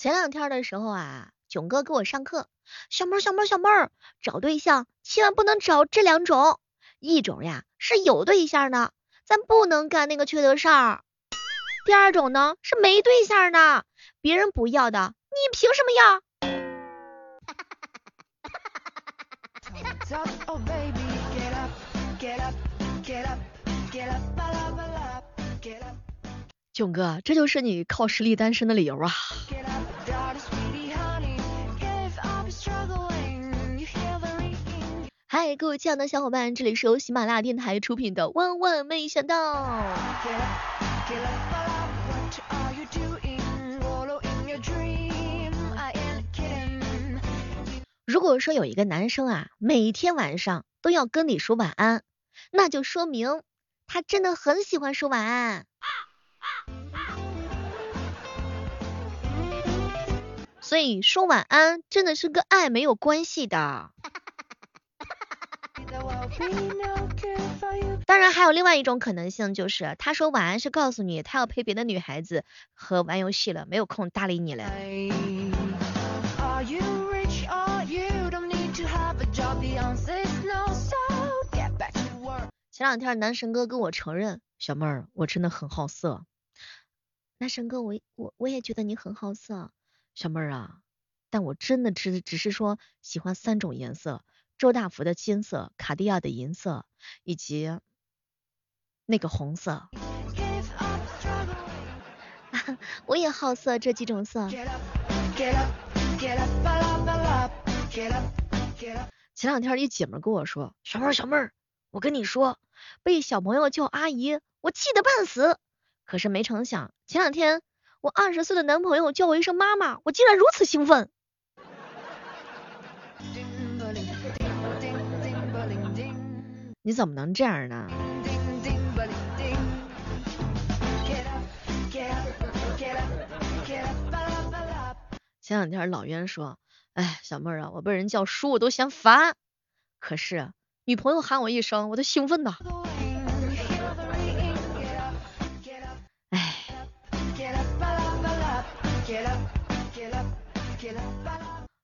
前两天的时候啊，囧哥给我上课，小妹儿小妹儿小妹儿，找对象千万不能找这两种，一种呀是有对象的，咱不能干那个缺德事儿；第二种呢是没对象的，别人不要的，你凭什么要？囧哥，这就是你靠实力单身的理由啊！嗨，各位亲爱的小伙伴，这里是由喜马拉雅电台出品的《万万没想到》。如果说有一个男生啊，每天晚上都要跟你说晚安，那就说明他真的很喜欢说晚安。所以说晚安真的是跟爱没有关系的。当然还有另外一种可能性，就是他说晚安是告诉你他要陪别的女孩子和玩游戏了，没有空搭理你了。前两天男神哥跟我承认，小妹儿我真的很好色。男神哥我我我也觉得你很好色，小妹儿啊，但我真的只只是说喜欢三种颜色。周大福的金色，卡地亚的银色，以及那个红色。我也好色这几种色。前两天一姐们跟我说，小妹儿小妹儿，我跟你说，被小朋友叫阿姨，我气得半死。可是没成想，前两天我二十岁的男朋友叫我一声妈妈，我竟然如此兴奋。你怎么能这样呢？前两天老冤说，哎，小妹儿啊，我被人叫叔我都嫌烦，可是女朋友喊我一声，我都兴奋的。哎。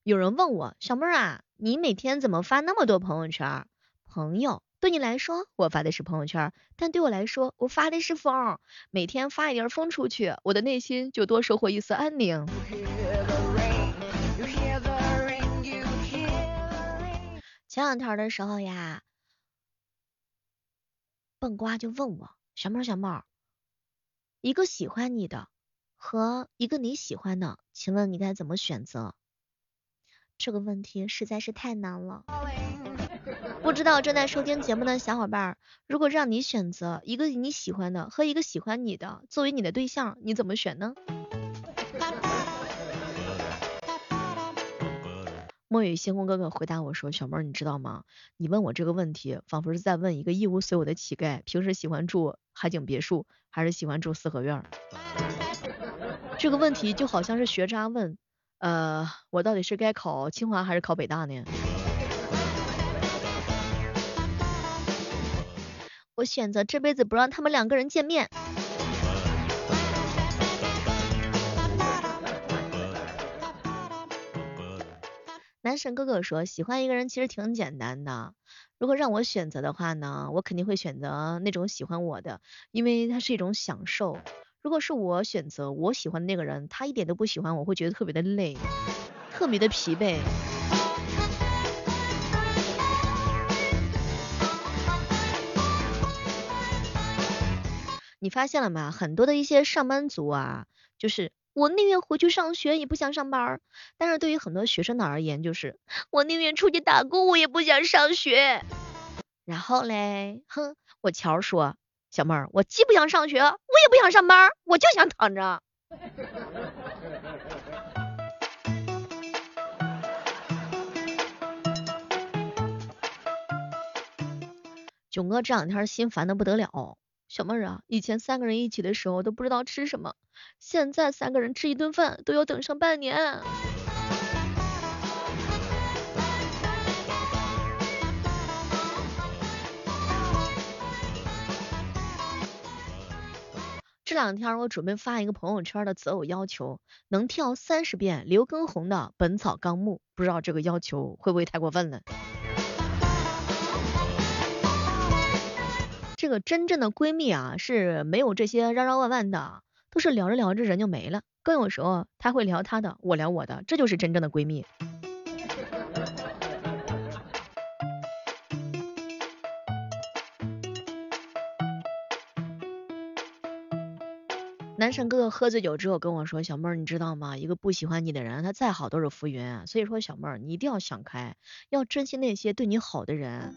有人问我，小妹儿啊，你每天怎么发那么多朋友圈？朋友。对你来说，我发的是朋友圈，但对我来说，我发的是风。每天发一点风出去，我的内心就多收获一丝安宁。前两天的时候呀，笨瓜就问我，小猫小猫，一个喜欢你的和一个你喜欢的，请问你该怎么选择？这个问题实在是太难了。不知道正在收听节目的小伙伴，如果让你选择一个你喜欢的和一个喜欢你的作为你的对象，你怎么选呢？墨雨星空哥哥回答我说：“小妹儿，你知道吗？你问我这个问题，仿佛是在问一个一无所有的乞丐，平时喜欢住海景别墅还是喜欢住四合院？这个问题就好像是学渣问，呃，我到底是该考清华还是考北大呢？”我选择这辈子不让他们两个人见面。男神哥哥说，喜欢一个人其实挺简单的。如果让我选择的话呢，我肯定会选择那种喜欢我的，因为它是一种享受。如果是我选择我喜欢的那个人，他一点都不喜欢，我会觉得特别的累，特别的疲惫。你发现了吗？很多的一些上班族啊，就是我宁愿回去上学，也不想上班。但是对于很多学生的而言，就是我宁愿出去打工，我也不想上学。然后嘞，哼，我乔说，小妹儿，我既不想上学，我也不想上班，我就想躺着。囧哥这两天心烦的不得了。小妹儿啊，以前三个人一起的时候都不知道吃什么，现在三个人吃一顿饭都要等上半年。这两天我准备发一个朋友圈的择偶要求，能跳三十遍刘畊宏的《本草纲目》，不知道这个要求会不会太过分了？这个真正的闺蜜啊，是没有这些绕绕弯弯的，都是聊着聊着人就没了。更有时候她会聊她的，我聊我的，这就是真正的闺蜜。男神哥哥喝醉酒之后跟我说：“小妹儿，你知道吗？一个不喜欢你的人，他再好都是浮云。所以说，小妹儿，你一定要想开，要珍惜那些对你好的人。”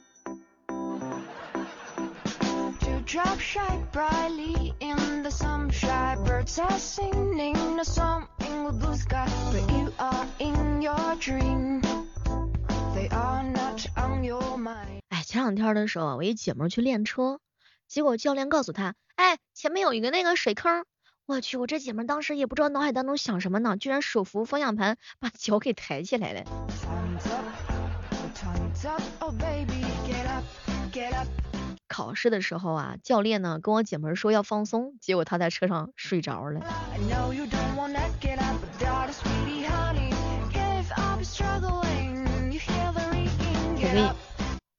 哎，前两天的时候，我一姐们去练车，结果教练告诉她：“哎，前面有一个那个水坑。”我去，我这姐们当时也不知道脑海当中想什么呢，居然手扶方向盘把脚给抬起来了。考试的时候啊，教练呢跟我姐们说要放松，结果他在车上睡着了。我跟你，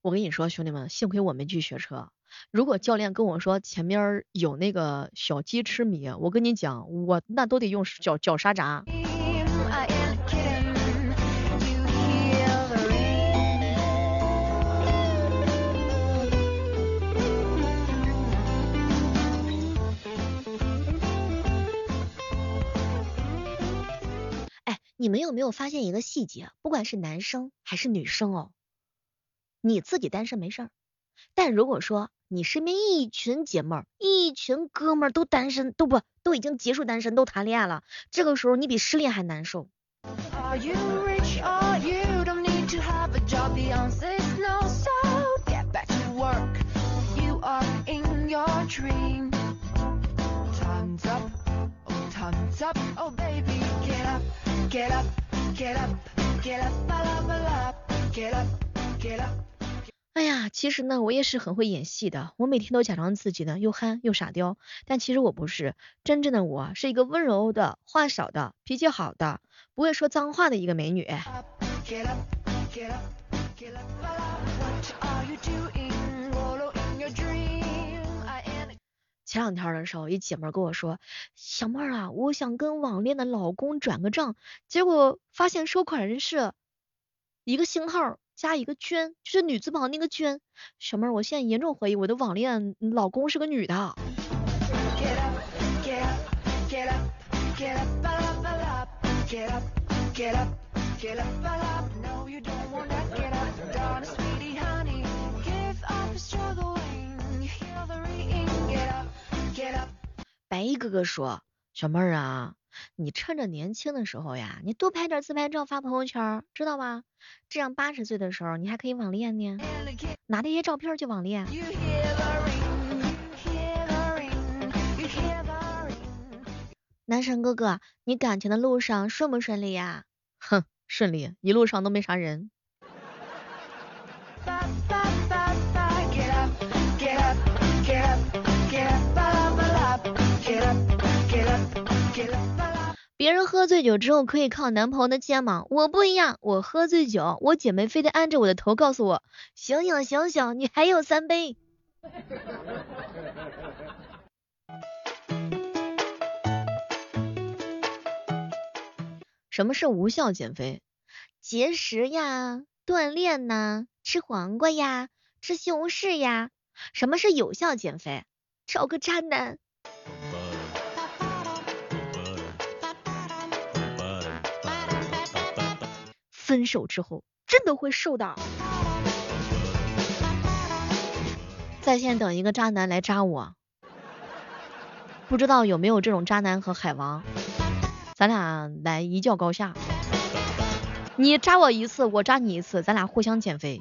我跟你说，兄弟们，幸亏我没去学车。如果教练跟我说前面有那个小鸡吃米，我跟你讲，我那都得用脚脚刹闸。你们有没有发现一个细节？不管是男生还是女生哦，你自己单身没事儿，但如果说你身边一群姐妹儿、一群哥们儿都单身，都不都已经结束单身，都谈恋爱了。这个时候你比失恋还难受。哎呀，其实呢，我也是很会演戏的。我每天都假装自己呢又憨又傻雕，但其实我不是，真正的我是一个温柔的、话少的、脾气好的、不会说脏话的一个美女。前两天的时候，一姐妹跟我说：“小妹儿啊，我想跟网恋的老公转个账，结果发现收款人是一个星号。”加一个娟，就是女字旁那个娟。小妹儿，我现在严重怀疑我的网恋老公是个女的。哥说，小妹儿啊。你趁着年轻的时候呀，你多拍点自拍照发朋友圈，知道吗？这样八十岁的时候你还可以网恋呢，拿那些照片去网恋。男神哥哥，你感情的路上顺不顺利呀？哼，顺利，一路上都没啥人。别人喝醉酒之后可以靠男朋友的肩膀，我不一样，我喝醉酒，我姐妹非得按着我的头告诉我，醒醒醒醒，你还有三杯。什么是无效减肥？节食呀，锻炼呐，吃黄瓜呀，吃西红柿呀。什么是有效减肥？找个渣男。分手之后真的会瘦的。在线等一个渣男来扎我，不知道有没有这种渣男和海王，咱俩来一较高下。你扎我一次，我扎你一次，咱俩互相减肥。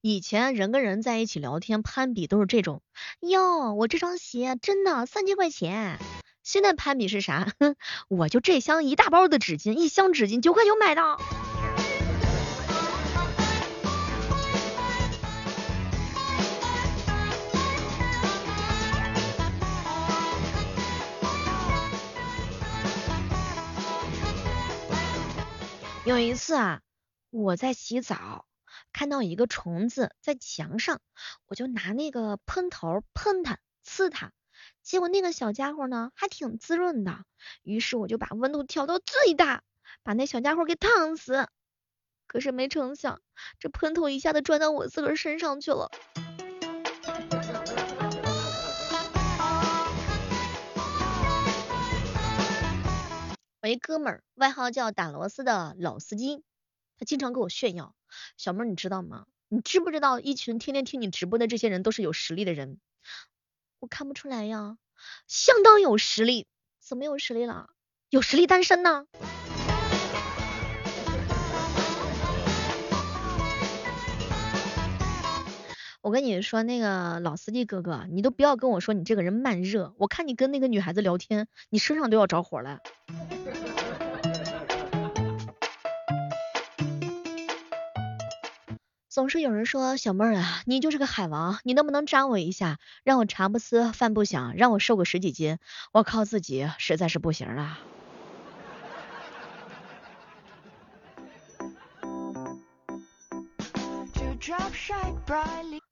以前人跟人在一起聊天攀比都是这种，哟我这双鞋真的三千块钱。现在攀比是啥？哼 我就这箱一大包的纸巾一箱纸巾九块九买的。有一次啊我在洗澡看到一个虫子在墙上，我就拿那个喷头喷它，刺它，结果那个小家伙呢还挺滋润的，于是我就把温度调到最大，把那小家伙给烫死。可是没成想，这喷头一下子转到我自个身上去了。我一哥们儿，外号叫打螺丝的老司机，他经常跟我炫耀。小妹儿，你知道吗？你知不知道一群天天听你直播的这些人都是有实力的人？我看不出来呀，相当有实力。怎么有实力了？有实力单身呢。我跟你说，那个老司机哥哥，你都不要跟我说你这个人慢热，我看你跟那个女孩子聊天，你身上都要着火了。总是有人说小妹儿啊，你就是个海王，你能不能扎我一下，让我茶不思饭不想，让我瘦个十几斤？我靠自己实在是不行了。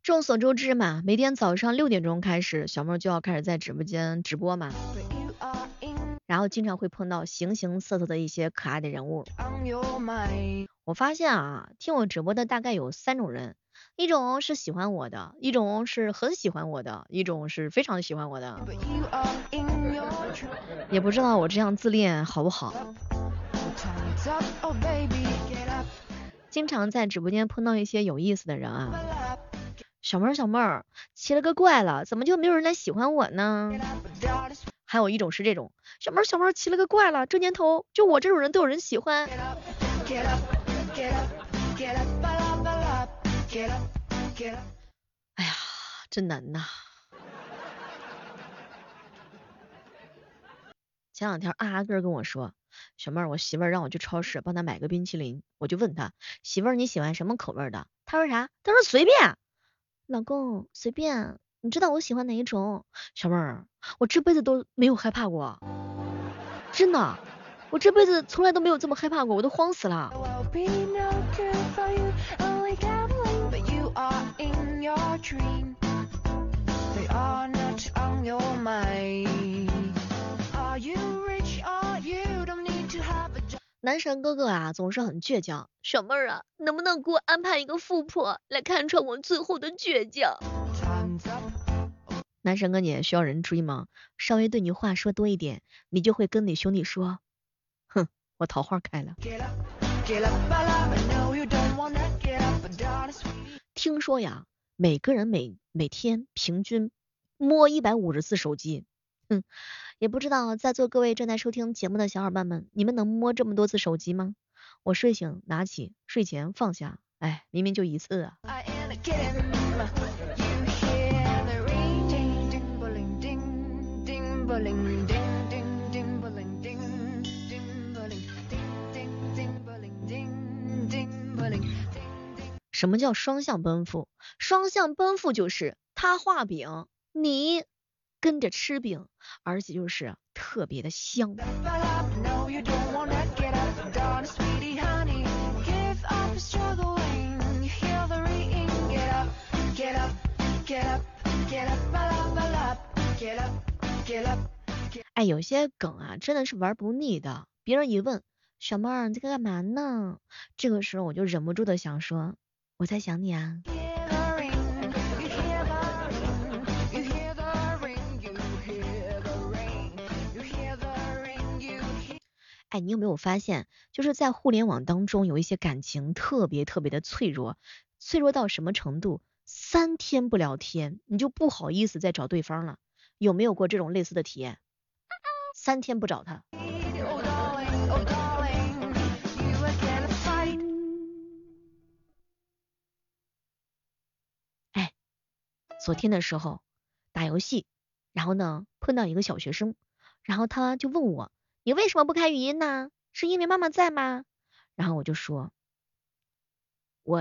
众所周知嘛，每天早上六点钟开始，小妹就要开始在直播间直播嘛，然后经常会碰到形形色色的一些可爱的人物。我发现啊，听我直播的大概有三种人，一种是喜欢我的，一种是很喜欢我的，一种是非常喜欢我的。也不知道我这样自恋好不好。经常在直播间碰到一些有意思的人啊，小妹儿小妹儿，奇了个怪了，怎么就没有人来喜欢我呢？还有一种是这种，小妹儿小妹儿，奇了个怪了，这年头就我这种人都有人喜欢。哎呀，真难呐。前两天阿阿哥跟我说。小妹儿，我媳妇儿让我去超市帮她买个冰淇淋，我就问她媳妇儿你喜欢什么口味的？她说啥？她说随便。老公随便，你知道我喜欢哪一种？小妹儿，我这辈子都没有害怕过，真的，我这辈子从来都没有这么害怕过，我都慌死了。男神哥哥啊，总是很倔强。小妹儿啊，能不能给我安排一个富婆来看穿我最后的倔强？男神哥，你需要人追吗？稍微对你话说多一点，你就会跟你兄弟说，哼，我桃花开了。听说呀，每个人每每天平均摸一百五十次手机。哼，也不知道在座各位正在收听节目的小伙伴们，你们能摸这么多次手机吗？我睡醒拿起，睡前放下，哎，明明就一次啊。什么叫双向奔赴？双向奔赴就是他画饼，你。跟着吃饼，而且就是特别的香。哎，有些梗啊，真的是玩不腻的。别人一问，小妹儿你在干嘛呢？这个时候我就忍不住的想说，我在想你啊。哎，你有没有发现，就是在互联网当中，有一些感情特别特别的脆弱，脆弱到什么程度？三天不聊天，你就不好意思再找对方了。有没有过这种类似的体验？三天不找他。昨天的时候打游戏，然后呢碰到一个小学生，然后他就问我。你为什么不开语音呢？是因为妈妈在吗？然后我就说，我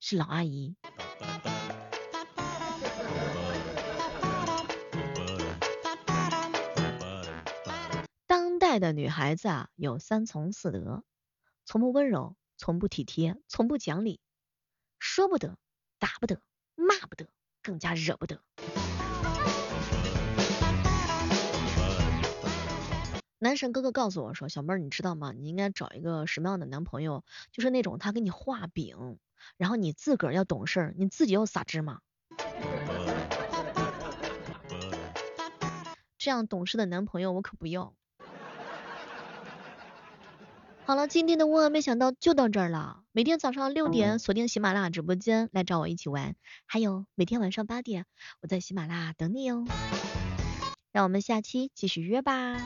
是老阿姨。当代的女孩子啊，有三从四德：从不温柔，从不体贴，从不讲理，说不得，打不得，骂不得，更加惹不得。男神哥哥告诉我说，小妹儿，你知道吗？你应该找一个什么样的男朋友？就是那种他给你画饼，然后你自个儿要懂事儿，你自己要撒芝麻。这样懂事的男朋友我可不要。好了，今天的万万没想到就到这儿了。每天早上六点锁定喜马拉雅直播间来找我一起玩，还有每天晚上八点我在喜马拉雅等你哦。让我们下期继续约吧。